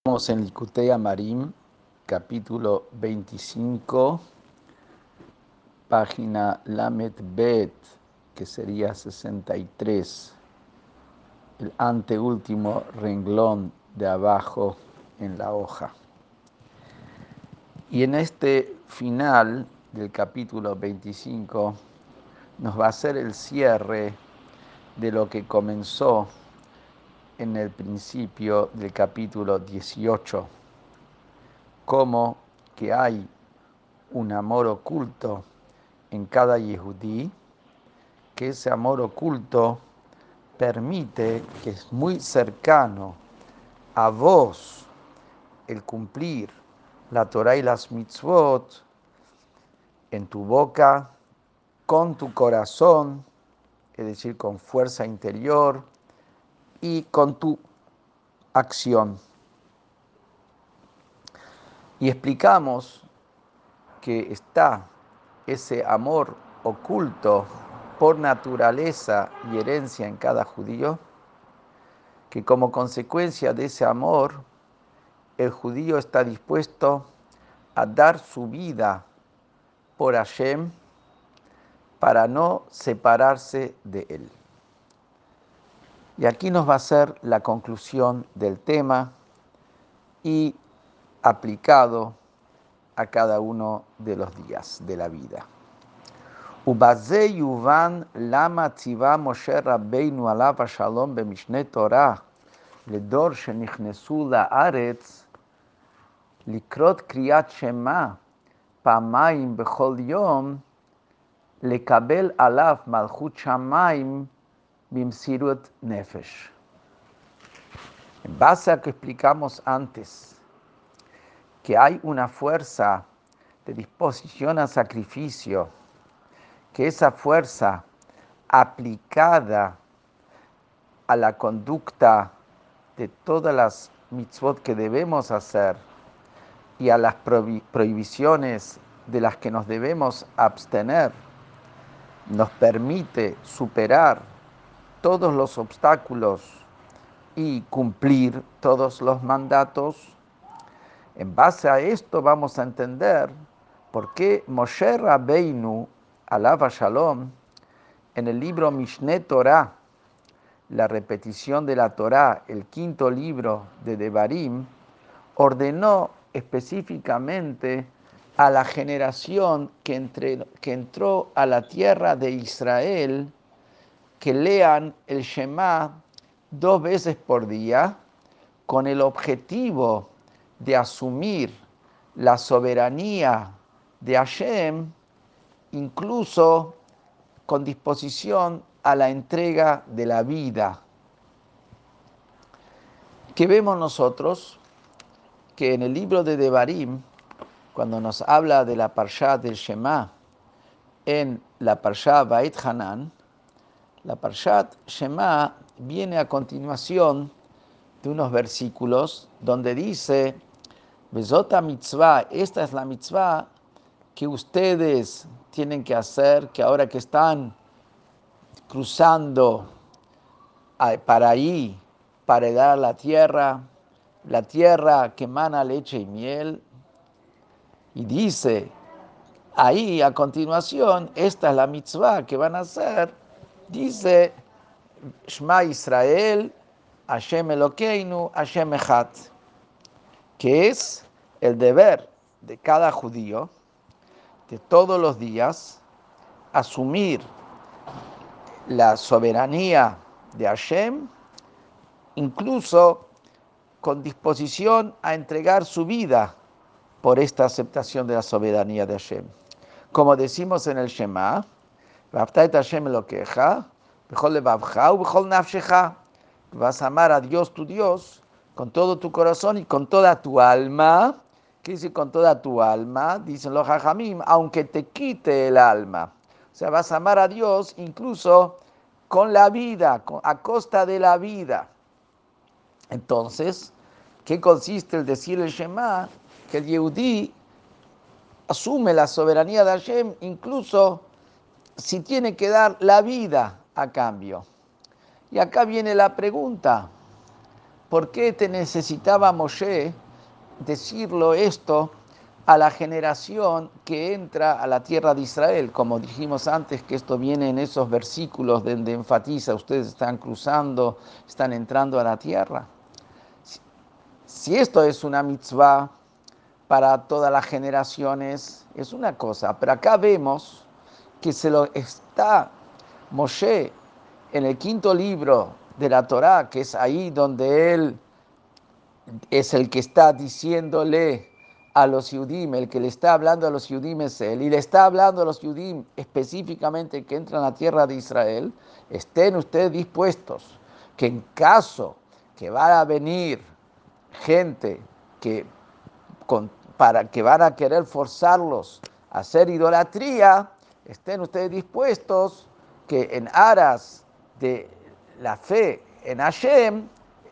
Estamos en Licutea Marim, capítulo 25, página Lamet Bet, que sería 63, el anteúltimo renglón de abajo en la hoja. Y en este final del capítulo 25 nos va a ser el cierre de lo que comenzó en el principio del capítulo 18, como que hay un amor oculto en cada yehudí, que ese amor oculto permite que es muy cercano a vos el cumplir la Torah y las mitzvot en tu boca, con tu corazón, es decir, con fuerza interior, y con tu acción. Y explicamos que está ese amor oculto por naturaleza y herencia en cada judío, que como consecuencia de ese amor, el judío está dispuesto a dar su vida por Hashem para no separarse de él. Y aquí nos va a ser la conclusión del tema y aplicado a cada uno de los días de la vida. ובזה יובן למה ציווה משה רבינו עליו השלום במשנה תורה לדור שנכנסו לארץ לקרות קריאת שמע פעמיים בכל יום, לקבל עליו מלכות שמיים Bimsirut Nefesh. En base a que explicamos antes que hay una fuerza de disposición a sacrificio, que esa fuerza aplicada a la conducta de todas las mitzvot que debemos hacer y a las prohibiciones de las que nos debemos abstener, nos permite superar todos los obstáculos y cumplir todos los mandatos. En base a esto vamos a entender por qué Moshe Rabbeinu, alaba Shalom, en el libro Mishneh Torah, la repetición de la Torah, el quinto libro de Devarim, ordenó específicamente a la generación que, que entró a la tierra de Israel que lean el Shema dos veces por día con el objetivo de asumir la soberanía de Hashem, incluso con disposición a la entrega de la vida. ¿Qué vemos nosotros? Que en el libro de Devarim, cuando nos habla de la Parsha del Shema, en la Parsha Bait Hanan, la Parshat Shema viene a continuación de unos versículos donde dice, Besota mitzvah, esta es la mitzvah que ustedes tienen que hacer, que ahora que están cruzando para ahí, para heredar la tierra, la tierra que emana leche y miel, y dice, ahí a continuación, esta es la mitzvah que van a hacer dice Shema Israel, Hashem Elokeinu, Hashem Echat, que es el deber de cada judío de todos los días asumir la soberanía de Hashem, incluso con disposición a entregar su vida por esta aceptación de la soberanía de Hashem. Como decimos en el Shema, Vas a amar a Dios tu Dios con todo tu corazón y con toda tu alma. ¿Qué con toda tu alma? Dicen los hajamim, aunque te quite el alma. O sea, vas a amar a Dios incluso con la vida, a costa de la vida. Entonces, ¿qué consiste el decir el Shema? Que el Yehudí asume la soberanía de Hashem incluso si tiene que dar la vida a cambio. Y acá viene la pregunta, ¿por qué te necesitaba Moshe decirlo esto a la generación que entra a la tierra de Israel? Como dijimos antes, que esto viene en esos versículos donde enfatiza, ustedes están cruzando, están entrando a la tierra. Si esto es una mitzvah para todas las generaciones, es una cosa, pero acá vemos que se lo está Moshe en el quinto libro de la Torá, que es ahí donde él es el que está diciéndole a los Yudim, el que le está hablando a los Yudim es él, y le está hablando a los Yudim específicamente que entran a la tierra de Israel, estén ustedes dispuestos que en caso que vaya a venir gente que, para, que van a querer forzarlos a hacer idolatría, estén ustedes dispuestos que en aras de la fe en Hashem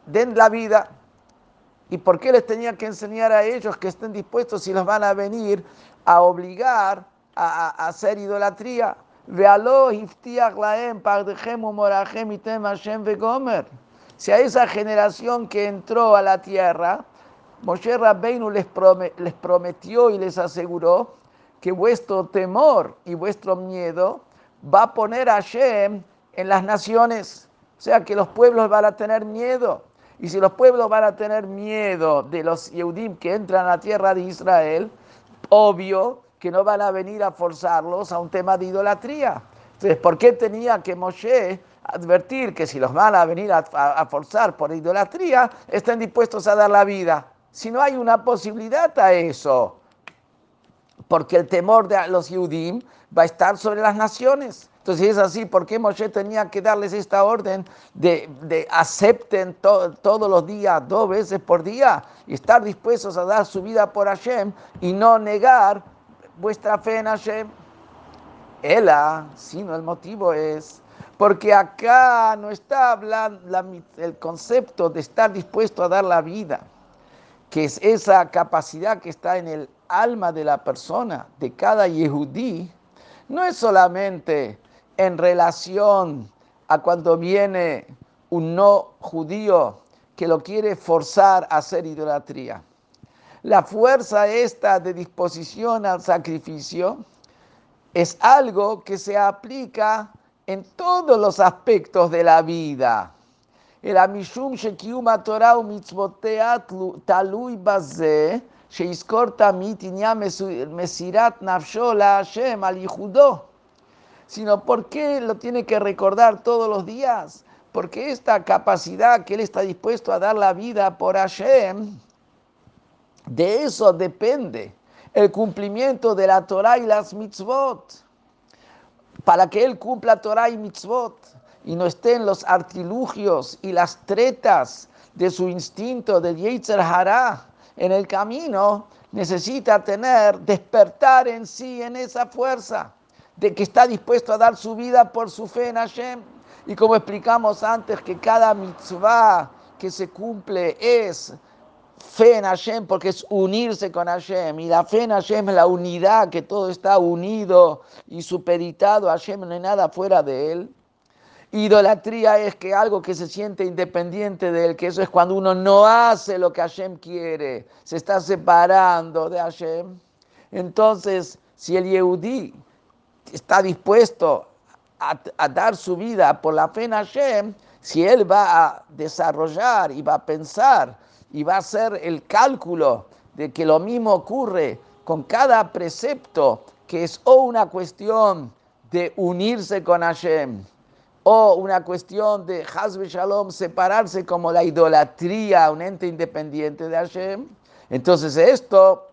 den la vida. ¿Y por qué les tenía que enseñar a ellos que estén dispuestos si los van a venir a obligar a, hacer idolatría? Si a esa generación que entró a la tierra, Moshe Rabbeinu les prometió y les aseguró que vuestro temor y vuestro miedo va a poner a Hashem en las naciones. O sea que los pueblos van a tener miedo. Y si los pueblos van a tener miedo de los Yehudim que entran a la tierra de Israel, obvio que no van a venir a forzarlos a un tema de idolatría. Entonces, ¿por qué tenía que Moshe advertir que si los van a venir a, a forzar por idolatría, estén dispuestos a dar la vida? Si no hay una posibilidad a eso porque el temor de los Yudim va a estar sobre las naciones. Entonces, si es así, ¿por qué Moshe tenía que darles esta orden de, acepten todos los días, dos veces por día, y estar dispuestos a dar su vida por Hashem y no negar vuestra fe en Hashem? Ela, sino el motivo es porque acá no está hablando el concepto de estar dispuesto a dar la vida, que es esa capacidad que está en el alma de la persona, de cada yehudí, no es solamente en relación a cuando viene un no judío que lo quiere forzar a hacer idolatría. La fuerza esta de disposición al sacrificio es algo que se aplica en todos los aspectos de la vida. El amishum Torah talui bazeh mesirat Hashem al sino porque lo tiene que recordar todos los días, porque esta capacidad que él está dispuesto a dar la vida por Hashem, de eso depende el cumplimiento de la Torah y las mitzvot. Para que él cumpla Torah y mitzvot y no estén los artilugios y las tretas de su instinto del Yetzer Hará, en el camino necesita tener, despertar en sí, en esa fuerza de que está dispuesto a dar su vida por su fe en Hashem. Y como explicamos antes, que cada mitzvah que se cumple es fe en Hashem porque es unirse con Hashem. Y la fe en Hashem es la unidad, que todo está unido y supeditado a Hashem, no hay nada fuera de él. Idolatría es que algo que se siente independiente de él, que eso es cuando uno no hace lo que Hashem quiere, se está separando de Hashem. Entonces, si el Yehudí está dispuesto a, dar su vida por la fe en Hashem, si él va a desarrollar y va a pensar y va a hacer el cálculo de que lo mismo ocurre con cada precepto, que es o una cuestión de unirse con Hashem, o una cuestión de Hazbe Shalom, separarse como la idolatría, un ente independiente de Hashem, entonces esto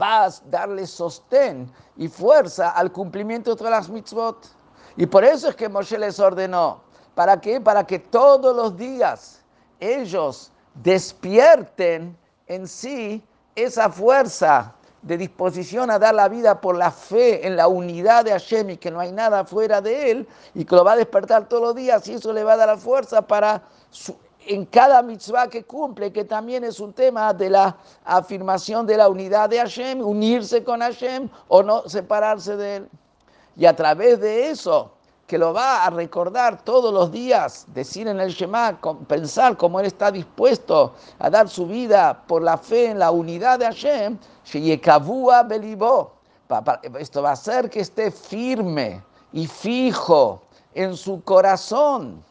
va a darle sostén y fuerza al cumplimiento de las mitzvot. Y por eso es que Moshe les ordenó. ¿Para qué? Para que todos los días ellos despierten en sí esa fuerza de disposición a dar la vida por la fe en la unidad de Hashem y que no hay nada fuera de él y que lo va a despertar todos los días y eso le va a dar la fuerza para en cada mitzvah que cumple, que también es un tema de la afirmación de la unidad de Hashem, unirse con Hashem o no separarse de él. Y a través de eso, que lo va a recordar todos los días, decir en el Shema, pensar cómo él está dispuesto a dar su vida por la fe en la unidad de Hashem, esto va a hacer que esté firme y fijo en su corazón,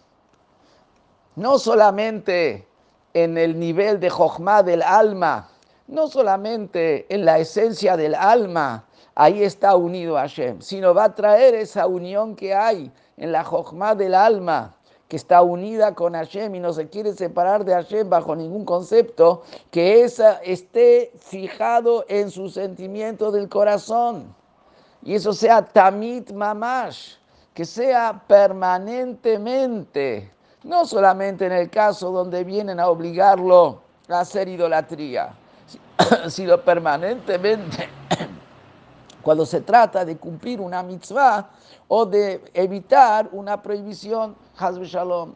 no solamente en el nivel de Jochma del alma, no solamente en la esencia del alma, ahí está unido a Hashem, sino va a traer esa unión que hay en la Jochma del alma, que está unida con Hashem y no se quiere separar de Hashem bajo ningún concepto, que esa esté fijado en su sentimiento del corazón. Y eso sea tamit mamash, que sea permanentemente, no solamente en el caso donde vienen a obligarlo a hacer idolatría, sino permanentemente cuando se trata de cumplir una mitzvah o de evitar una prohibición, Hazbe Shalom.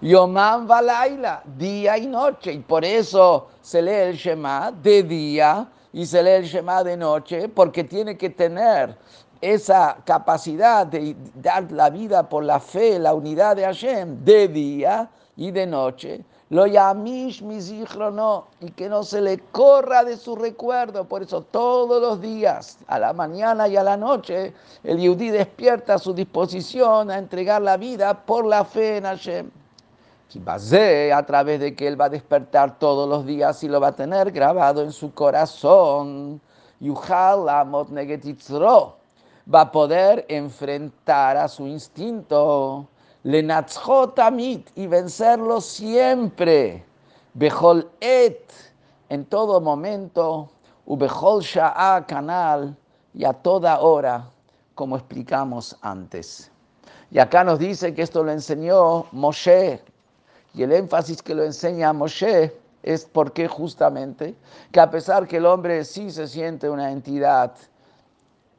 Yomam Valaila, día y noche, y por eso se lee el Shema de día y se lee el Shema de noche, porque tiene que tener esa capacidad de dar la vida por la fe, la unidad de Hashem, de día y de noche lo yamish no, y que no se le corra de su recuerdo. Por eso todos los días, a la mañana y a la noche, el Yudí despierta su disposición a entregar la vida por la fe en Hashem. A través de que él va a despertar todos los días y lo va a tener grabado en su corazón. Va a poder enfrentar a su instinto Lenatzhotamit y vencerlo siempre. Bejol et en todo momento. Ubejol sha'a canal y a toda hora, como explicamos antes. Y acá nos dice que esto lo enseñó Moshe. Y el énfasis que lo enseña Moshe es porque justamente que a pesar que el hombre sí se siente una entidad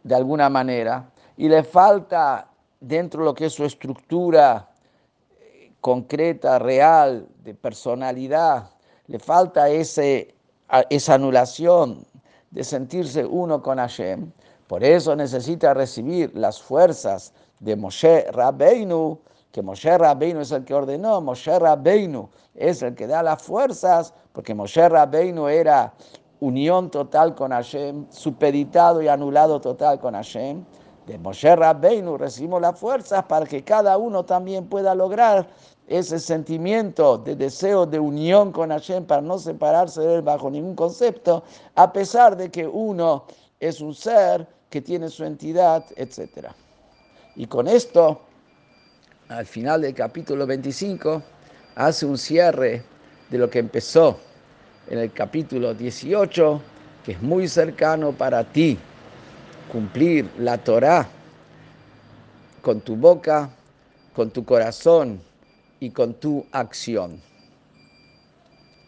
de alguna manera y le falta dentro de lo que es su estructura eh, concreta, real, de personalidad, le falta ese, esa anulación de sentirse uno con Hashem. Por eso necesita recibir las fuerzas de Moshe Rabbeinu, que Moshe Rabbeinu es el que ordenó, Moshe Rabbeinu es el que da las fuerzas, porque Moshe Rabbeinu era unión total con Hashem, supeditado y anulado total con Hashem de Moshe Rabbeinu recibimos las fuerzas para que cada uno también pueda lograr ese sentimiento de deseo de unión con Hashem para no separarse de él bajo ningún concepto, a pesar de que uno es un ser que tiene su entidad, etc. Y con esto, al final del capítulo 25, hace un cierre de lo que empezó en el capítulo 18, que es muy cercano para ti cumplir la Torah con tu boca, con tu corazón y con tu acción.